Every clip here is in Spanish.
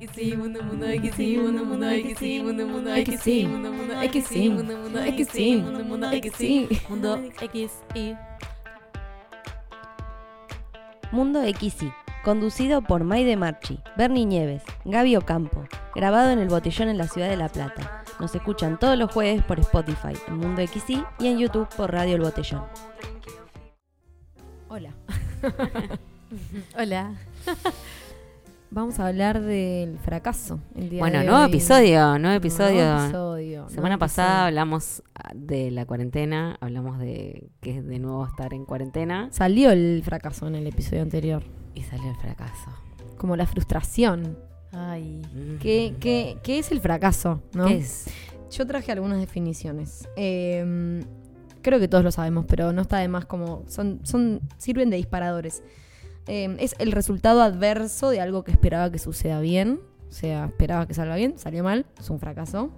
Mundo, mundo XY, mundo, mundo XY, mundo, mundo XY, mundo, mundo XY, mundo, mundo XY, mundo, mundo XY, mundo XY. Mundo XY, conducido por Maide Marchi, Bernie Nieves, Gaby Ocampo, grabado en el Botellón en la ciudad de La Plata. Nos escuchan todos los jueves por Spotify, en Mundo XY y en YouTube por Radio El Botellón. Hola. Hola. Vamos a hablar del fracaso el día Bueno, de nuevo hoy. episodio, nuevo episodio. Nuevo episodio, Semana nuevo pasada episodio. hablamos de la cuarentena, hablamos de que es de nuevo estar en cuarentena Salió el fracaso en el episodio anterior. y salió el fracaso. Como la frustración. Ay. ¿Qué, qué, qué es el fracaso? ¿no? ¿Qué es? Yo traje algunas definiciones. Eh, creo que todos lo sabemos, pero no está de más como. Son, son, sirven de disparadores. Eh, es el resultado adverso de algo que esperaba que suceda bien. O sea, esperaba que salga bien, salió mal, es un fracaso.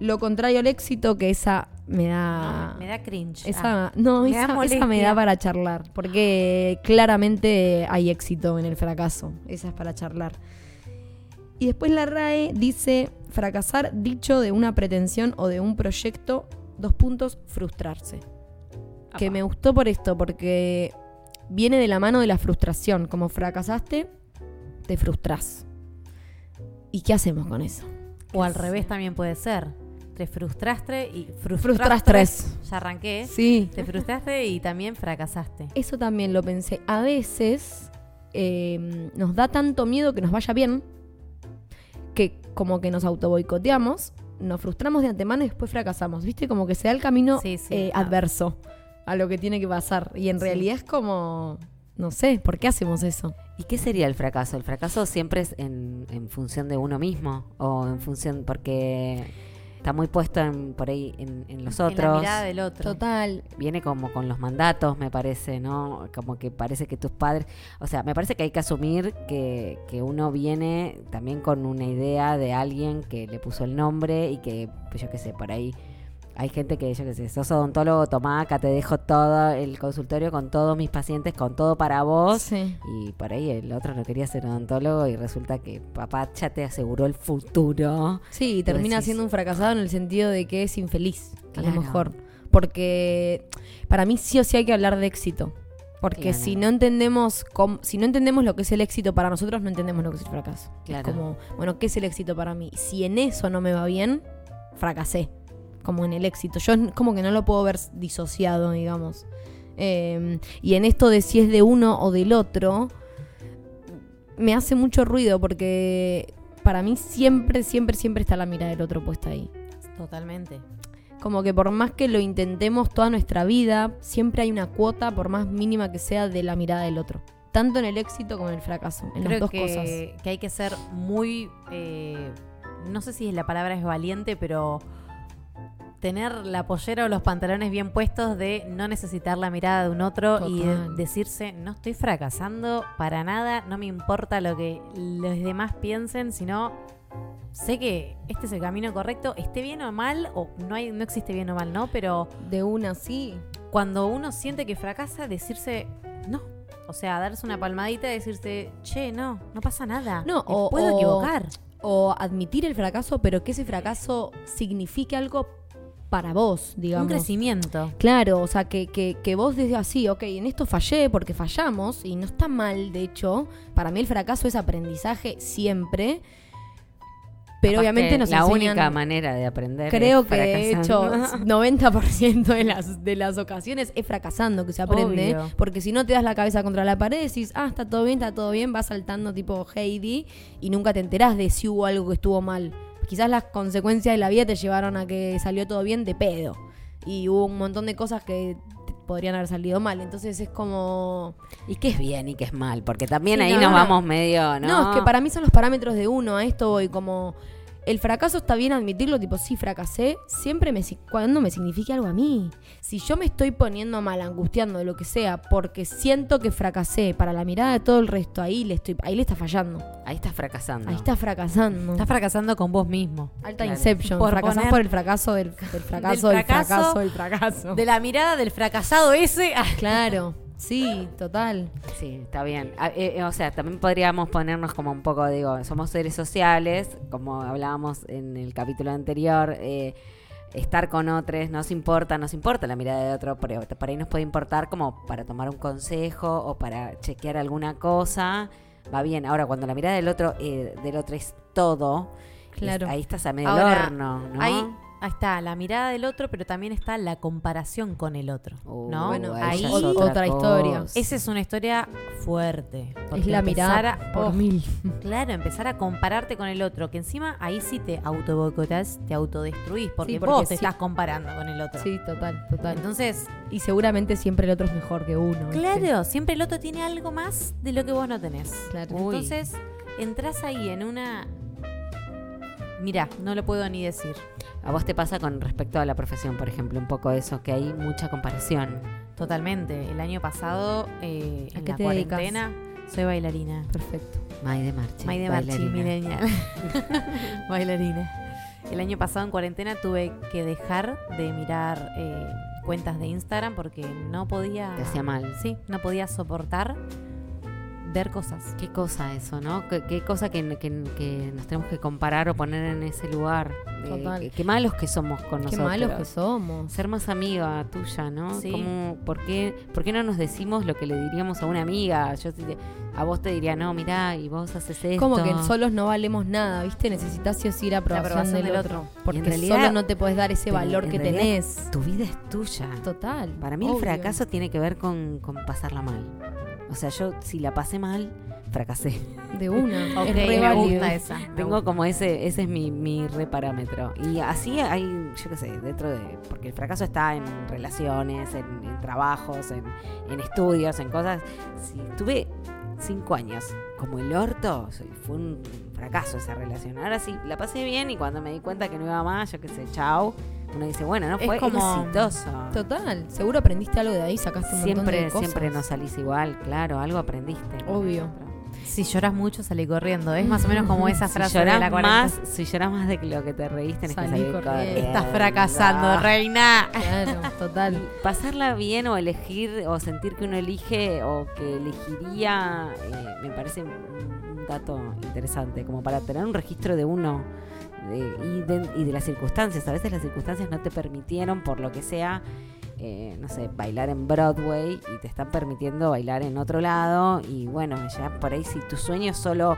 Lo contrario al éxito, que esa me da. Me da cringe. Esa, no, me da esa, me da para charlar, porque claramente hay éxito en el fracaso. Esa es para charlar. Y después la RAE dice fracasar dicho de una pretensión o de un proyecto, dos puntos, frustrarse. Que me gustó por esto, porque viene de la mano de la frustración. Como fracasaste, te frustras. ¿Y qué hacemos con eso? O al revés también puede ser. Te frustraste y Frustras tres. Ya arranqué. Sí. Te frustraste y también fracasaste. Eso también lo pensé. A veces eh, nos da tanto miedo que nos vaya bien que como que nos autoboicoteamos, nos frustramos de antemano y después fracasamos. ¿Viste? Como que se da el camino Sí, sí. eh, adverso a lo que tiene que pasar. Y en Sí. realidad es como, no sé, ¿por qué hacemos eso? ¿Y qué sería el fracaso? El fracaso siempre es en, en función de uno mismo o en función porque está muy puesto en, por ahí en, en los En la otros. mirada del otro. Total. Viene como con los mandatos, me parece, ¿no? Como que parece que tus padres, o sea, me parece que hay que asumir que, que uno viene también con una idea de alguien que le puso el nombre y que, pues yo qué sé, por ahí hay gente que, yo qué sé, sos odontólogo, tomá acá, te dejo todo el consultorio con todos mis pacientes, con todo para vos. Sí. Y por ahí el otro no quería ser odontólogo y resulta que papá ya te aseguró el futuro. Sí, y termina decís- siendo un fracasado en el sentido de que es infeliz, a lo mejor. Porque para mí sí o sí hay que hablar de éxito. Porque Claro. si no entendemos cómo- si no entendemos lo que es el éxito para nosotros, no entendemos lo que es el fracaso. Claro. Es como, bueno, ¿qué es el éxito para mí? Si en eso no me va bien, fracasé. Como en el éxito. Yo como que no lo puedo ver disociado, digamos. Eh, y en esto de si es de uno o del otro, me hace mucho ruido porque para mí siempre, siempre, siempre está la mirada del otro puesta ahí. Totalmente. Como que por más que lo intentemos toda nuestra vida, siempre hay una cuota, por más mínima que sea, de la mirada del otro. Tanto en el éxito como en el fracaso. En Creo las dos que, cosas. que hay que ser muy. eh, no sé si la palabra es valiente, pero tener la pollera o los pantalones bien puestos de no necesitar la mirada de un otro y de- decirse no estoy fracasando para nada, no me importa lo que los demás piensen, sino sé que este es el camino correcto, esté bien o mal, o no hay, no existe bien o mal, ¿no? Pero De una sí. cuando uno siente que fracasa, decirse no. O sea, darse una palmadita y decirse, che, no, no pasa nada. No, me o- puedo o- equivocar. O admitir el fracaso, pero que ese fracaso signifique algo para vos, digamos. Un crecimiento. Claro, o sea, que, que, que vos desde así, ok, en esto fallé porque fallamos y no está mal, de hecho. Para mí el fracaso es aprendizaje siempre. Pero Capaz obviamente nos la enseñan... única manera de aprender Creo es que de hecho fracasando. 90% de las, de las ocasiones es fracasando que se aprende. Obvio. Porque si no te das la cabeza contra la pared, decís, ah, está todo bien, está todo bien, vas saltando tipo Heidi y nunca te enterás de si hubo algo que estuvo mal. Quizás las consecuencias de la vida te llevaron a que salió todo bien de pedo. Y hubo un montón de cosas que podrían haber salido mal. Entonces es como... ¿Y qué es bien y qué es mal? Porque también Sí, ahí no, nos no. vamos medio, ¿no? No, es que para mí son los parámetros de uno. A esto voy como. El fracaso está bien admitirlo, tipo, sí, fracasé, siempre me, cuando me signifique algo a mí. Si yo me estoy poniendo mal, angustiando de lo que sea, porque siento que fracasé para la mirada de todo el resto, ahí le estoy, ahí le está fallando. Ahí estás fracasando. Ahí está fracasando. Estás fracasando con vos mismo. Alta Claro. Inception. Por Fracasás poner- por el fracaso del, del fracaso, Del del fracaso, fracaso, del fracaso. De la mirada del fracasado ese. Claro. Sí, total. Sí, está bien. Ah, eh, eh, o sea, también podríamos ponernos como un poco, digo, somos seres sociales, como hablábamos en el capítulo anterior, eh, estar con otros nos importa, nos importa la mirada de otro, pero por ahí nos puede importar como para tomar un consejo o para chequear alguna cosa. Va bien. Ahora, cuando la mirada del otro, eh, del otro es todo, es- Claro. ahí estás a medio Ahora, horno, ¿no? Ahí está la mirada del otro, pero también está la comparación con el otro. Uh, ¿no? bueno, ahí es otra historia. esa es una historia fuerte. Es la mirada a- por oh, mil. Claro, empezar a compararte con el otro, que encima ahí sí te autoboicotás, te autodestruís, porque, Sí, porque vos te estás comparando con el otro. Sí, total, total. Entonces, y seguramente siempre el otro es mejor que uno. claro, siempre el otro tiene algo más de lo que vos no tenés. Claro. Entonces, entras ahí en una... Mira, no lo puedo ni decir. ¿A vos te pasa con respecto a la profesión, por ejemplo, un poco eso, que hay mucha comparación? Totalmente. El año pasado, eh, ¿A en qué la te dedicas? cuarentena, soy bailarina. Perfecto. May de Marchi. May de Marchi, bailarina. millennial. bailarina. El año pasado en cuarentena tuve que dejar de mirar eh, cuentas de Instagram porque no podía... Te hacía mal. Sí, no podía soportar cosas. Qué cosa eso, ¿no? Qué, qué cosa que, que- que nos tenemos que comparar o poner en ese lugar. De- Total. Qué, qué malos que somos con Qué nosotros. malos que somos. Ser más amiga tuya, ¿no? Sí. ¿por, qué, ¿Por qué no nos decimos lo que le diríamos a una amiga? Yo a vos te diría, no, mirá, y vos haces esto. Como que solos no valemos nada, ¿viste? Necesitas sí o sí la aprobación, aprobación del, del otro. otro. Porque en realidad- solo no te puedes dar ese valor en que realidad tenés. Tu vida es tuya. Total. Para mí el fracaso tiene que ver con, con pasarla mal. O sea, yo si la pasé mal, fracasé. De una. Ok, es re me gusta esa. me Tengo gusta. como ese, ese es mi, mi reparámetro. Y así hay, yo qué sé, dentro de. Porque el fracaso está en relaciones, en, en trabajos, en, en estudios, en cosas. Si tuve cinco años como el orto, fue un fracaso esa relación. Ahora sí, la pasé bien y cuando me di cuenta que no iba más, yo qué sé, chao. Uno dice, bueno, no Es fue como- exitoso. Total. Seguro aprendiste algo de ahí, sacaste un montón de Siempre, cosas. siempre no salís igual, claro, algo aprendiste. Obvio. Si lloras mucho, salí corriendo. Es más o menos como esa Si frase de llorás la más, si llorás más de lo que te reíste, tenés Salí que salir corriendo. corriendo. Estás fracasando, reina. Claro, total. Y pasarla bien o elegir o sentir que uno elige o que elegiría eh, me parece un dato interesante como para tener un registro de uno de- y, de, y de las circunstancias. A veces las circunstancias no te permitieron por lo que sea eh, no sé bailar en Broadway y te están permitiendo bailar en otro lado. Y bueno ya por ahí si tu sueño es solo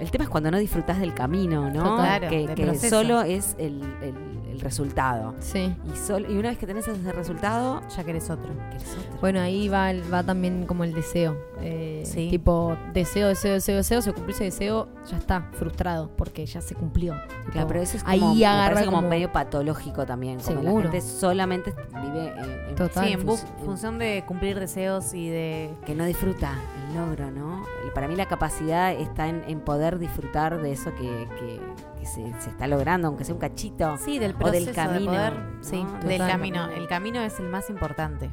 el tema es cuando no disfrutas del camino, ¿no? Total, que que solo es el, el- el resultado. Sí. Y, sol- y una vez que tenés ese resultado, Ya querés otro. querés otro. Bueno, ahí va, el- va también como el deseo. Eh, Sí. Tipo, deseo, deseo, deseo, deseo, se cumplió ese deseo, ya está, frustrado, porque ya se cumplió. Claro, Tipo, pero eso es ahí como, me agarra como, como- medio patológico también. Como la Seguro. gente solamente vive en, en- Total. Sí, en función de cumplir deseos y de... que no disfruta el logro, ¿no? Para mí la capacidad está en, en poder disfrutar de eso que, que- que se, se está logrando, aunque sea un cachito. Sí, del O proceso del camino, de poder. ¿no? Sí, del camino. El camino es el más importante.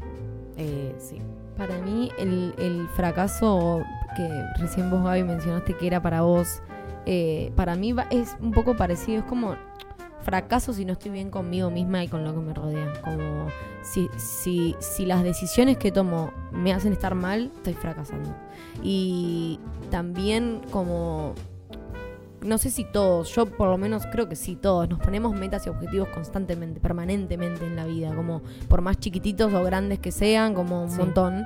Eh, sí. Para mí, el, el fracaso que recién vos, Gaby, mencionaste que era para vos, eh, para mí va- es un poco parecido. Es como fracaso si no estoy bien conmigo misma y con lo que me rodea. Como si, si, si las decisiones que tomo me hacen estar mal, estoy fracasando. Y también como... No sé si todos, yo por lo menos creo que sí, todos, nos ponemos metas y objetivos constantemente, permanentemente en la vida, como por más chiquititos o grandes que sean, como un Sí. montón.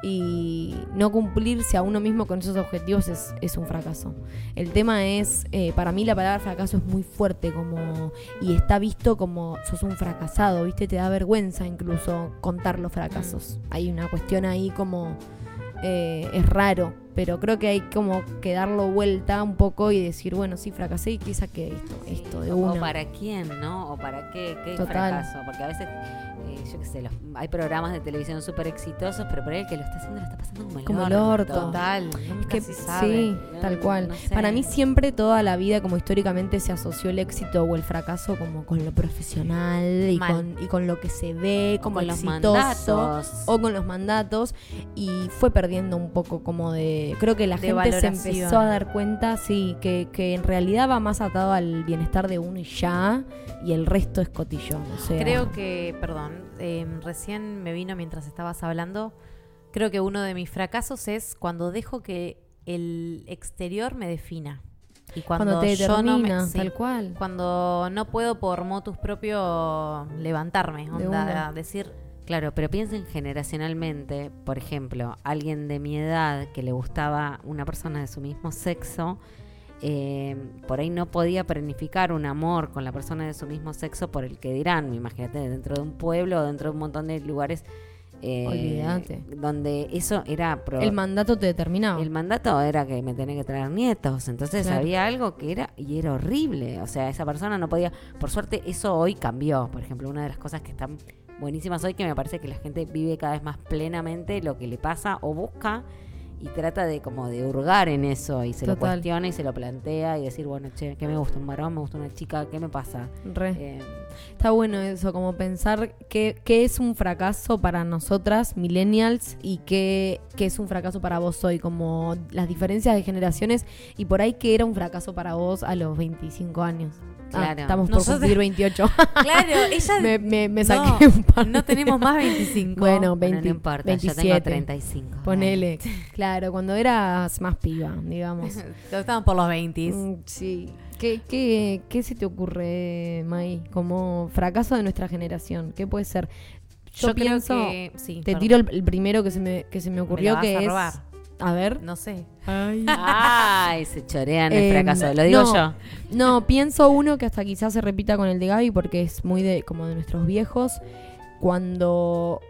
Y no cumplirse a uno mismo con esos objetivos es, es un fracaso. El tema es, eh, para mí la palabra fracaso es muy fuerte como y está visto como sos un fracasado, ¿viste? Te da vergüenza incluso contar los fracasos. Hay una cuestión ahí como eh, es raro, pero creo que hay como que darlo vuelta un poco y decir, bueno, sí, fracasé y quizá que esto, esto de o una. para quién, ¿no? O para qué, qué Total. fracaso. Porque a veces, eh, yo qué sé, los- hay programas de televisión súper exitosos, pero por ahí el que lo está haciendo lo está pasando como el Como el orto. Total. Nunca que se sabe. sí, No, tal cual. no sé. Para mí siempre toda la vida, como históricamente se asoció el éxito o el fracaso como con lo profesional y, con, y con lo que se ve como con los mandatos. o con los mandatos y fue perdiendo un poco como de creo que la De gente se empezó a dar cuenta sí que, que en realidad va más atado al bienestar de uno y ya y el resto es cotillón o sea, Creo que, perdón, eh, recién me vino mientras estabas hablando Creo que uno de mis fracasos es cuando dejo que el exterior me defina. Y cuando, Cuando, te yo no me, sí, tal cual. cuando no puedo por motus propio levantarme, onda, decir, Claro, pero piensen generacionalmente, por ejemplo, alguien de mi edad que le gustaba una persona de su mismo sexo, eh, por ahí no podía planificar un amor con la persona de su mismo sexo por el que dirán, imagínate, dentro de un pueblo o dentro de un montón de lugares eh, Olvídate. donde eso era... El mandato te determinaba. el mandato era que me tenía que traer nietos, entonces Claro. había algo que era y era horrible, o sea, esa persona no podía, por suerte eso hoy cambió, por ejemplo, una de las cosas que están buenísimas hoy que me parece que la gente vive cada vez más plenamente lo que le pasa o busca y trata de como de hurgar en eso y se lo cuestiona y se lo plantea y decir, bueno, che, ¿qué me gusta? ¿Un varón? ¿Me gusta una chica? ¿Qué me pasa? Re. Eh, Está bueno eso, como pensar qué, qué es un fracaso para nosotras, millennials, y qué, qué es un fracaso para vos hoy, como las diferencias de generaciones, y por ahí qué era un fracaso para vos a los 25 años. Ah, Claro. estamos por Nosotras- cumplir 28. claro, ella me, me, me no, saqué un par. no tenemos más 25. Bueno, bueno, 20, no importa, 27. yo tengo 35. Ponele. Claro, cuando eras más piba, digamos. Estamos por los 20. Mm, Sí. ¿Qué, qué, ¿Qué se te ocurre, Mai, como fracaso de nuestra generación? ¿Qué puede ser? Yo, Yo, creo pienso, que sí. te perdón. tiro el, el primero que se me, que se me Me ocurrió, vas que es... robar. A ver. No sé. Ay, se chorean el Em, fracaso, lo digo no. yo. No, pienso uno que hasta quizás se repita con el de Gaby porque es muy de como de nuestros viejos. Cuando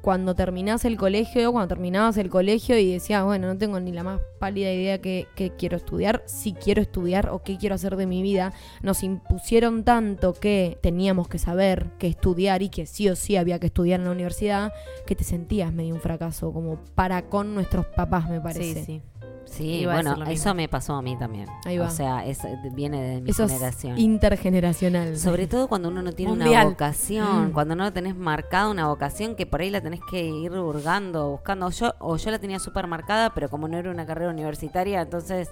cuando terminás el colegio, cuando terminabas el colegio y decías, bueno, no tengo ni la más pálida idea que, que quiero estudiar, si quiero estudiar o qué quiero hacer de mi vida, nos impusieron tanto que teníamos que saber que estudiar y que sí o sí había que estudiar en la universidad, que te sentías medio un fracaso, como para con nuestros papás, me parece. Sí, sí. Sí, Iba bueno, eso me pasó a mí también. Ahí va. O sea, es, viene de mi Eso es generación. intergeneracional. Sobre todo cuando uno no tiene una vocación, Mm. cuando no tenés marcada una vocación que por ahí la tenés que ir hurgando, buscando. Yo, o yo la tenía súper marcada, pero como no era una carrera universitaria, entonces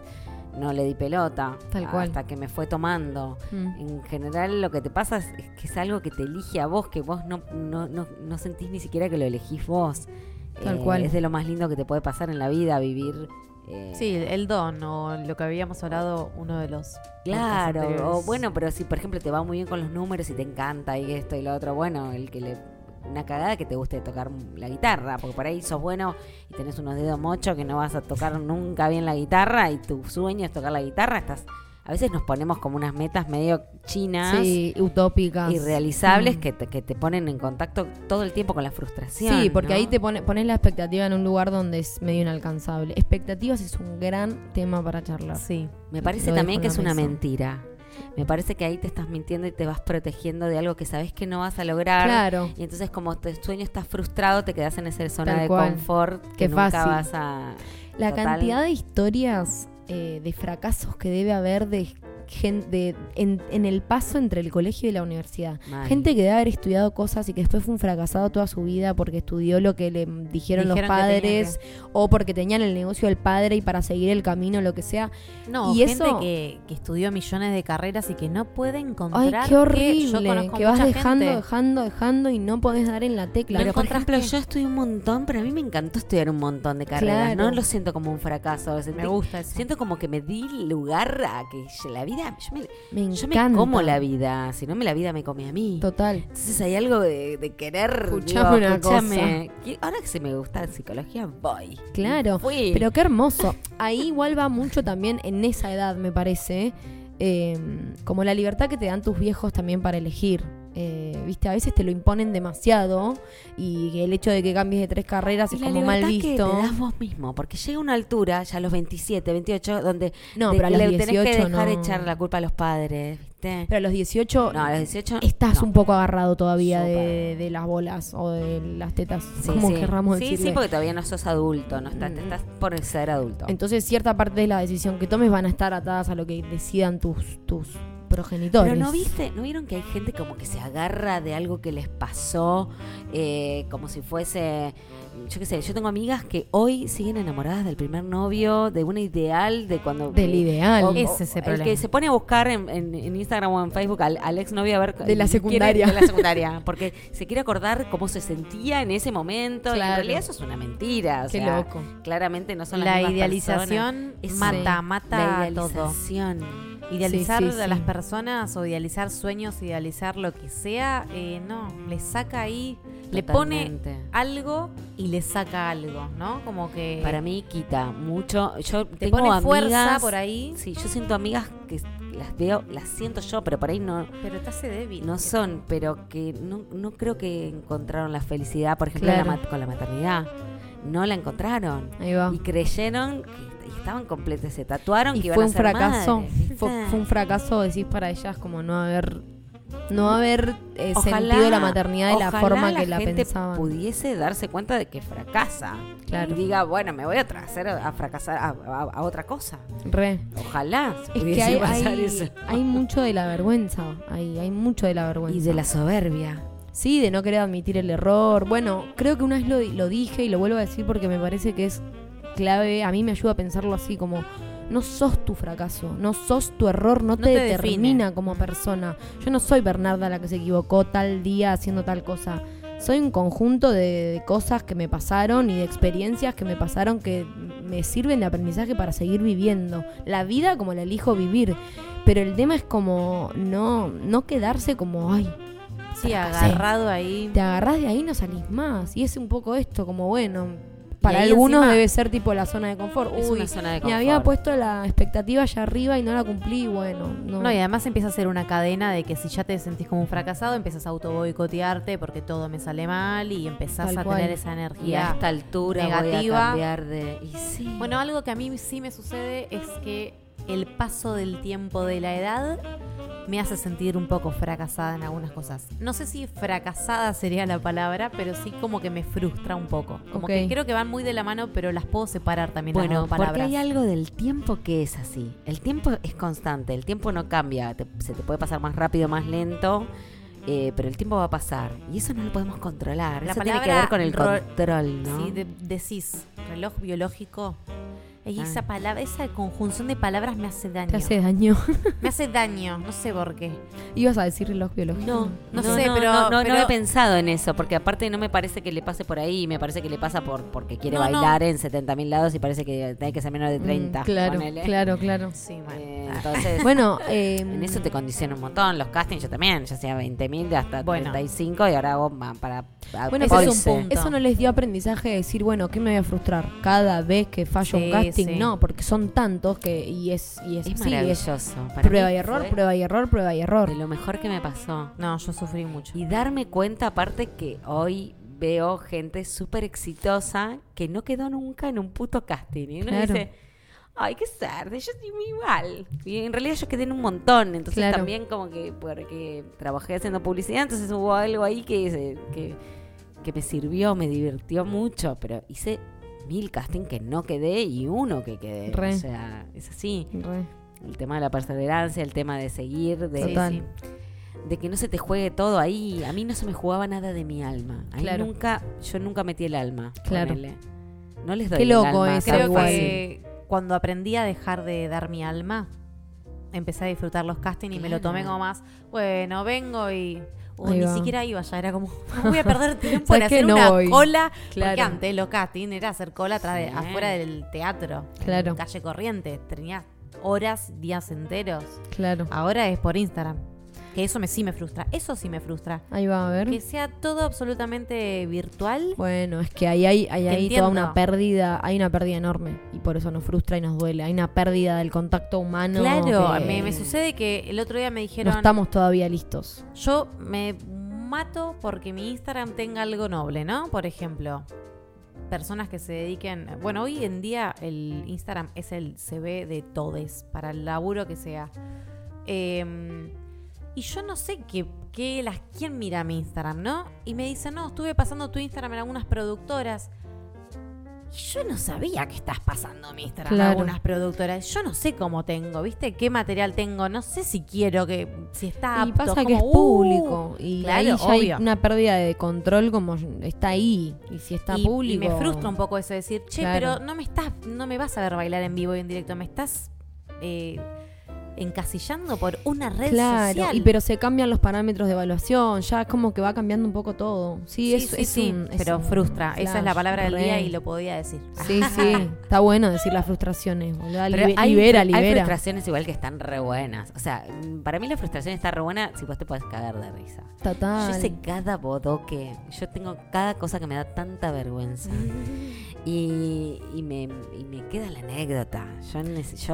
no le di pelota. Tal cual. Hasta que me fue tomando. Mm. En general lo que te pasa es, es que es algo que te elige a vos, que vos no, no, no, no sentís ni siquiera que lo elegís vos. Eh, Tal cual. Es de lo más lindo que te puede pasar en la vida, vivir. Eh, Sí, el don o lo que habíamos hablado uno de los Claro, o bueno, pero si por ejemplo te va muy bien con los números y te encanta y esto y lo otro, bueno, el que le una cagada que te guste tocar la guitarra, porque por ahí sos bueno y tenés unos dedos mochos que no vas a tocar nunca bien la guitarra y tu sueño es tocar la guitarra, estás a veces nos ponemos como unas metas medio chinas Sí, utópicas. irrealizables Mm. que, te, que te ponen en contacto todo el tiempo con la frustración. Sí, porque ¿no? ahí te pone, pones la expectativa en un lugar donde es medio inalcanzable. Expectativas es un gran tema para charlar. Sí. Me parece Lo también que es una mesa. mentira. Me parece que ahí te estás mintiendo y te vas protegiendo de algo que sabes que no vas a lograr. Claro. Y entonces como tu sueño está frustrado, te quedas en esa zona Tal de cual. confort que Qué nunca fácil. vas a... La Total. cantidad de historias eh, de fracasos que debe haber de gente en, en el paso entre el colegio y la universidad. Mal. Gente que debe haber estudiado cosas y que después fue un fracasado toda su vida porque estudió lo que le dijeron, los que padres o porque tenían el negocio del padre y para seguir el camino, lo que sea. No, Y gente eso- que, que estudió millones de carreras y que no puede encontrar. Ay, qué horrible. Que vas dejando, gente- dejando, dejando y no podés dar en la tecla. Pero por ejemplo, yo estudié un montón, pero a mí me encantó estudiar un montón de carreras. Claro. No lo siento como un fracaso. sentí- Me gusta eso. Siento como que me di lugar a que la vida... Yo me, me yo encanta. me como la vida, si no me la vida me come a mí. Total. Entonces hay algo de, de querer. Escuchame una escuchame, que- Ahora que se me gusta psicología, voy. Claro, Fui. Pero qué hermoso. Ahí igual va mucho también en esa edad, me parece. eh, como la libertad que te dan tus viejos también para elegir. Eh, Viste, a veces te lo imponen demasiado y el hecho de que cambies de tres carreras Y es como mal visto. que te das vos mismo, porque llega una altura, ya a los 27, 28, donde No, pero a los le 18 tenés que dejar no. echar la culpa a los padres, ¿viste? Pero a los 18 no, a los 18 estás no. un poco agarrado todavía de, las bolas o de las tetas, Sí, como sí. querramos Sí, decirle. sí, porque todavía no sos adulto, no estás, Mm. estás por ser adulto. Entonces cierta parte de la decisión que tomes van a estar atadas a lo que decidan tus, tus progenitores. Pero no viste, ¿no vieron que hay gente como que se agarra de algo que les pasó, eh, como si fuese, yo qué sé, yo tengo amigas que hoy siguen enamoradas del primer novio, de una ideal, de cuando... Del ideal. o- Ese es el el problema. que se pone a buscar en, en- en Instagram o en Facebook al, al ex novio a ver... De la quiere- secundaria. de la secundaria, porque se quiere acordar cómo se sentía en ese momento. y en realidad eso es una mentira. o Qué sea, loco. Claramente no son las La mismas idealización personas. mata, Sí. mata La todo. Idealizar Sí, sí, a las personas o idealizar sueños, idealizar lo que sea, eh, no, le saca ahí, le pone algo y le saca algo, ¿no? Como que Para mí quita mucho. Yo te tengo pone amigas, fuerza por ahí, Sí, yo siento amigas que las veo, las siento yo, pero por ahí no, pero te hace débil. no son, pero que no, no creo que encontraron la felicidad, por ejemplo, la con la maternidad. No la encontraron. Ahí va. Y creyeron que y estaban completas, se tatuaron Y que iban fue a un ser fracaso. madres. Fue, fue un fracaso, decís, para ellas como no haber no haber eh, Ojalá- sentido la maternidad de la forma que la gente pensaban. pudiese darse cuenta de que fracasa. Claro. Y diga, bueno, me voy a hacer a fracasar a, a- a otra cosa. Re. Ojalá se Es que hay, pasar hay, eso. hay mucho de la vergüenza. Hay, hay mucho de la vergüenza. Y de la soberbia. Sí, de no querer admitir el error. Bueno, creo que una vez lo, lo dije y lo vuelvo a decir porque me parece que es clave. A mí me ayuda a pensarlo así como no sos tu fracaso, no sos tu error, no, No te, te determina define. como persona. Yo no soy Bernarda la que se equivocó tal día haciendo tal cosa. Soy un conjunto de, de cosas que me pasaron y de experiencias que me pasaron que me sirven de aprendizaje para seguir viviendo. La vida como la elijo vivir. Pero el tema es como no, no quedarse como, ay, Sí, agarrado ahí. te agarrás de ahí y no salís más. Y es un poco esto, como bueno, para algunos encima- debe ser tipo la zona de confort. Es Uy, una zona de me confort. había puesto la expectativa allá arriba y no la cumplí, bueno, no. No, y además empieza a ser una cadena de que si ya te sentís como un fracasado, empiezas a auto boicotearte porque todo me sale mal y empezás Tal a cual. tener esa Y a energía. esta altura voy a negativa. cambiar de... Y sí. Bueno, algo que a mí sí me sucede es que el paso del tiempo de la edad me hace sentir un poco fracasada en algunas cosas. No sé si fracasada sería la palabra, pero sí como que me frustra un poco. Como que creo que van muy de la mano, pero las puedo separar también las Bueno, porque palabras. hay algo del tiempo que es así. El tiempo es constante, el tiempo no cambia. Te- se te puede pasar más rápido, más lento, eh, pero el tiempo va a pasar. Y eso no lo podemos controlar. La eso tiene que ver con el ro- control, ¿no? Sí, de- decís reloj biológico. Y Ah. esa palabra, esa conjunción de palabras me hace daño. Te hace daño. Me hace daño, no sé por qué. Ibas a decir reloj biológico. No, No sé, pero- no, no, no pero- he pensado en eso, porque aparte no me parece que le pase por ahí, me parece que le pasa por porque quiere No, no. bailar en 70.000 lados y parece que hay que ser menor de 30. Mm, claro, ponele. claro, claro. Sí, mal. Eh, entonces, Bueno, eh, en eso te condiciona un montón. Los castings yo también, ya sea 20.000 de hasta Bueno. 35 y ahora hago para... a- Bueno, Ese pero es un punto. eso no les dio aprendizaje de decir, bueno, ¿qué me voy a frustrar? Cada vez que fallo Sí, un casting, sí. no, porque son tantos que y es y es, Es es maravilloso. Para prueba y error, prueba y error, prueba y error. De lo mejor que me pasó. No, yo sufrí mucho. Y darme cuenta, aparte, que hoy veo gente súper exitosa que no quedó nunca en un puto casting. Y uno Claro. dice, ay, qué tarde, yo estoy muy mal. Y en realidad yo quedé en un montón. Entonces Claro. también como que porque trabajé haciendo publicidad, entonces hubo algo ahí que, se- que, que me sirvió, me divirtió mucho. Pero hice mil castings que no quedé y uno que quedé. Re. O sea, es así. Re. El tema de la perseverancia, el tema de seguir, de, Total. de que no se te juegue todo ahí. A mí no se me jugaba nada de mi alma. Ahí Claro. nunca, yo nunca metí el alma. Claro. ponele. No les doy Qué el loco alma eso, tan Creo que cuando aprendí a dejar de dar mi alma, empecé a disfrutar los castings y me lo tomé como más, bueno, vengo y... o Ahí ni va. siquiera iba ya, era como, no voy a perder tiempo en hacer No una voy. cola. Porque antes los castings era hacer cola atrás de, Sí. afuera del teatro. Claro. En calle corriente. Tenía horas, días enteros. Claro. Ahora es por Instagram. Que eso me sí me frustra. Eso sí me frustra. Ahí va a ver. Que sea todo absolutamente virtual. Bueno, es que ahí hay, ahí entiendo. toda una pérdida, hay una pérdida enorme y por eso nos frustra y nos duele. Hay una pérdida del contacto humano. claro, me, me sucede que el otro día me No dijeron, estamos todavía listos. yo me mato porque mi Instagram tenga algo noble, ¿no? Por ejemplo, personas que se dediquen, bueno, hoy en día el Instagram es el CV de todes, para el laburo que sea. Eh, y yo no sé qué, qué las, quién mira mi Instagram, ¿no? Y me dicen, no, estuve pasando tu Instagram en algunas productoras. yo no sabía que estás pasando mi Instagram Claro. algunas productoras. Yo no sé cómo tengo, ¿viste? ¿Qué material tengo? No sé si quiero que, si está Y apto. pasa que es como, uh, público. Y claro, ahí ya hay una pérdida de control como está ahí. Y si está y, público. y me frustra un poco eso de decir, che, Claro. pero no me estás, no me vas a ver bailar en vivo y en directo, me estás eh, encasillando por una red Claro, social. y pero se cambian los parámetros de evaluación, ya es como que va cambiando un poco todo. Sí, sí, es, sí, es sí, un- es pero un frustra. Esa es la palabra del día y lo podía decir. Sí, sí, está bueno decir las frustraciones, boludo. Hay, libera, hay libera. frustraciones igual que están re buenas. O sea, mm, para mí la frustración está re buena si vos te puedes cagar de risa. Total. Yo sé cada bodoque, yo tengo cada cosa que me da tanta vergüenza. Y, y me, y me queda la anécdota. Yo,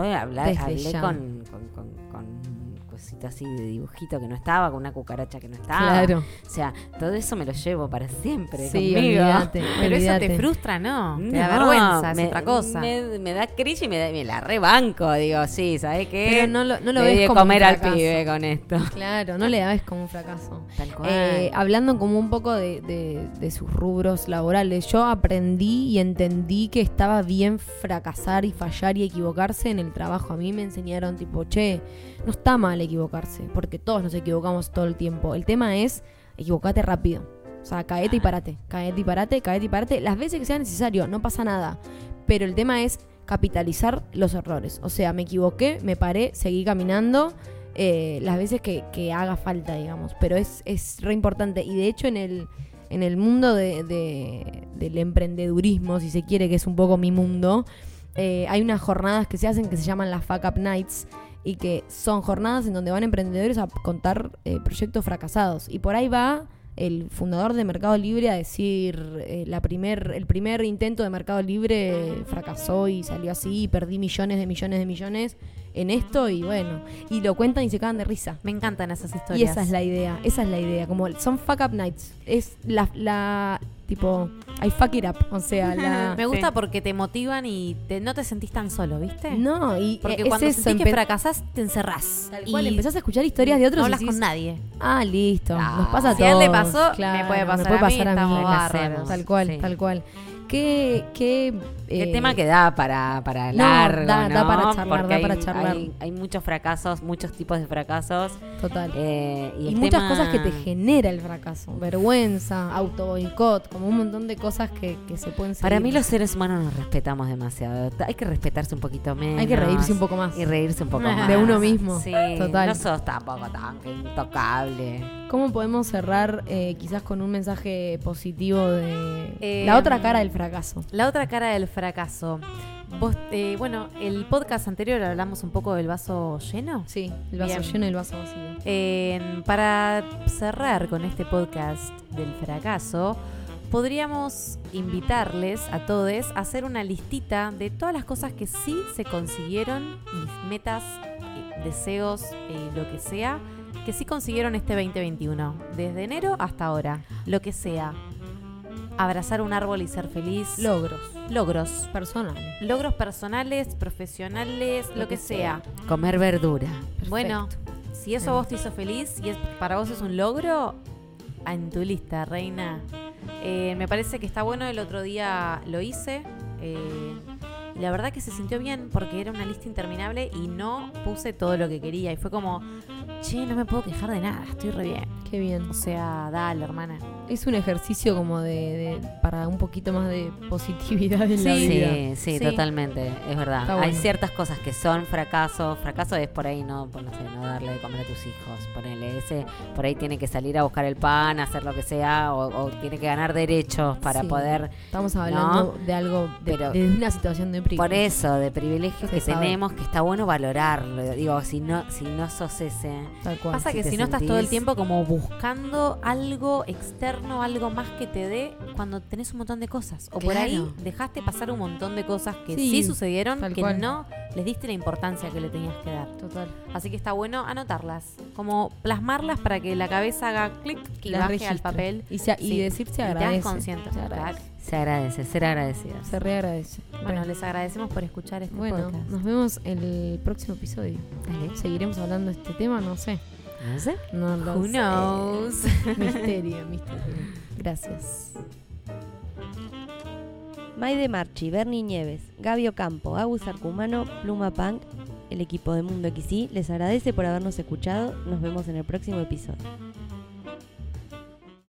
hablé ya. con, con, con, cosito así de dibujito que no estaba, con una cucaracha que no estaba. Claro. O sea, todo eso me lo llevo para siempre Sí, conmigo. Pero eso te frustra, ¿no? Te No, da vergüenza, es me, otra cosa. Me, me da crisis y me, da- me la rebanco. Digo, sí, ¿sabes qué? Pero no lo, no lo ves de como comer un al pibe con esto. Claro, no le ves como un fracaso. Tal cual. Eh, hablando como un poco de, de- de sus rubros laborales, yo aprendí y entendí que estaba bien fracasar y fallar y equivocarse en el trabajo. A mí me enseñaron tipo, che, no está mal equivocarse, porque todos nos equivocamos todo el tiempo. El tema es equivocate rápido. O sea, caete y parate, caete y parate, caete y parate. Las veces que sea necesario, no pasa nada. Pero el tema es capitalizar los errores. O sea, me equivoqué, me paré, seguí caminando eh, las veces que, que haga falta, digamos. Pero es, es re importante. Y de hecho, en el, en el mundo de- de- del emprendedurismo, si se quiere, que es un poco mi mundo, eh, hay unas jornadas que se hacen que se llaman las Fuck Up Nights. Y que son jornadas en donde van emprendedores a contar eh, proyectos fracasados. Y por ahí va el fundador de Mercado Libre a decir eh, la primer, el primer intento de Mercado Libre fracasó y salió así y perdí millones de millones de millones en esto y bueno, y lo cuentan y se cagan de risa. Me encantan esas historias. Y esa es la idea, esa es la idea, como son fuck up nights, es la, la tipo, I fuck it up, o sea, la... Me gusta Sí. porque te motivan y te- no te sentís tan solo, ¿viste? No, y Porque es cuando eso, sentís que fracasás, te encerrás. Tal Y empezás a escuchar historias de otros no y hablas decís, con nadie. Ah, listo. Ah, Nos pasa a si todos. a él le pasó, me puede pasar puede a mí, pasar a mí. Tal cual, Sí. tal cual. ¿Qué, qué, Qué eh, tema que da para, para no, largo, da- da para charlar, Porque da hay, para charlar. Hay, hay muchos fracasos, muchos tipos de fracasos. Total. eh, y muchas tema- cosas que te genera el fracaso. Vergüenza, auto boicot, como un montón de cosas que, que se pueden seguir. Para mí los seres humanos nos respetamos demasiado. Hay que respetarse un poquito menos. Hay que reírse un poco más. Y reírse un poco De más. uno mismo. Sí, Total. no sos tampoco tan intocable. ¿Cómo podemos cerrar eh, quizás con un mensaje positivo de Eh, la otra cara del fracaso? La otra cara del fracaso. Vos, eh, bueno, el podcast anterior hablamos un poco del vaso lleno. Sí, el vaso Bien. lleno y el vaso vacío. Eh, para cerrar con este podcast del fracaso, podríamos invitarles a todos a hacer una listita de todas las cosas que sí se consiguieron y metas, eh, deseos, eh, lo que sea, que sí consiguieron este 2021, desde enero hasta ahora, lo que sea. Abrazar un árbol y ser feliz. Logros logros. personales. Logros personales, profesionales, lo, que sea. Comer verdura. Bueno, si eso a vos te hizo feliz y es, para vos es un logro, en tu lista, reina. Eh, me parece que está bueno, el otro día lo hice. eh, y la verdad que se sintió bien porque era una lista interminable y no puse todo lo que quería. Y fue como, che, no me puedo quejar de nada, estoy re bien. Qué bien. O sea, dale, hermana. Es un ejercicio como de, de- para un poquito más de positividad en la vida. Sí, sí, Sí. totalmente, es verdad. Hay ciertas cosas que son fracaso. Fracaso es por ahí no, pues, no sé, no darle de comer a tus hijos. Ponele ese, por ahí tiene que salir a buscar el pan, hacer lo que sea, o, o tiene que ganar derechos para Sí. poder. Estamos hablando de algo, de, Pero- de una situación de privilegio. Por eso, de privilegios Se que sabe. tenemos, que está bueno valorarlo. Digo, si no, si no sos ese. Tal cual. Pasa si que si no estás todo el tiempo como buscando algo externo, algo más que te dé cuando tenés un montón de cosas. O por ahí dejaste pasar un montón de cosas que sí, Sí, sucedieron, que cual. no les diste la importancia que le tenías que dar. Total. Así que está bueno anotarlas, como plasmarlas para que la cabeza haga clic y Las baje al papel. Y, se- y Sí. decir se Y te agradece. consciente. Se agradece. Se agradece, ser agradecidos. Se reagradece. Bueno, les agradecemos por escuchar este Bueno, podcast. nos vemos en el próximo episodio. Dale. ¿Seguiremos hablando de este tema? No sé. No sé. No lo Who sé. knows? Misterio, misterio. Gracias. Maide Marchi, Bernie Nieves, Gaby Ocampo, Agus Arcumano, Pluma Punk, el equipo de Mundo XY les agradece por habernos escuchado. Nos vemos en el próximo episodio.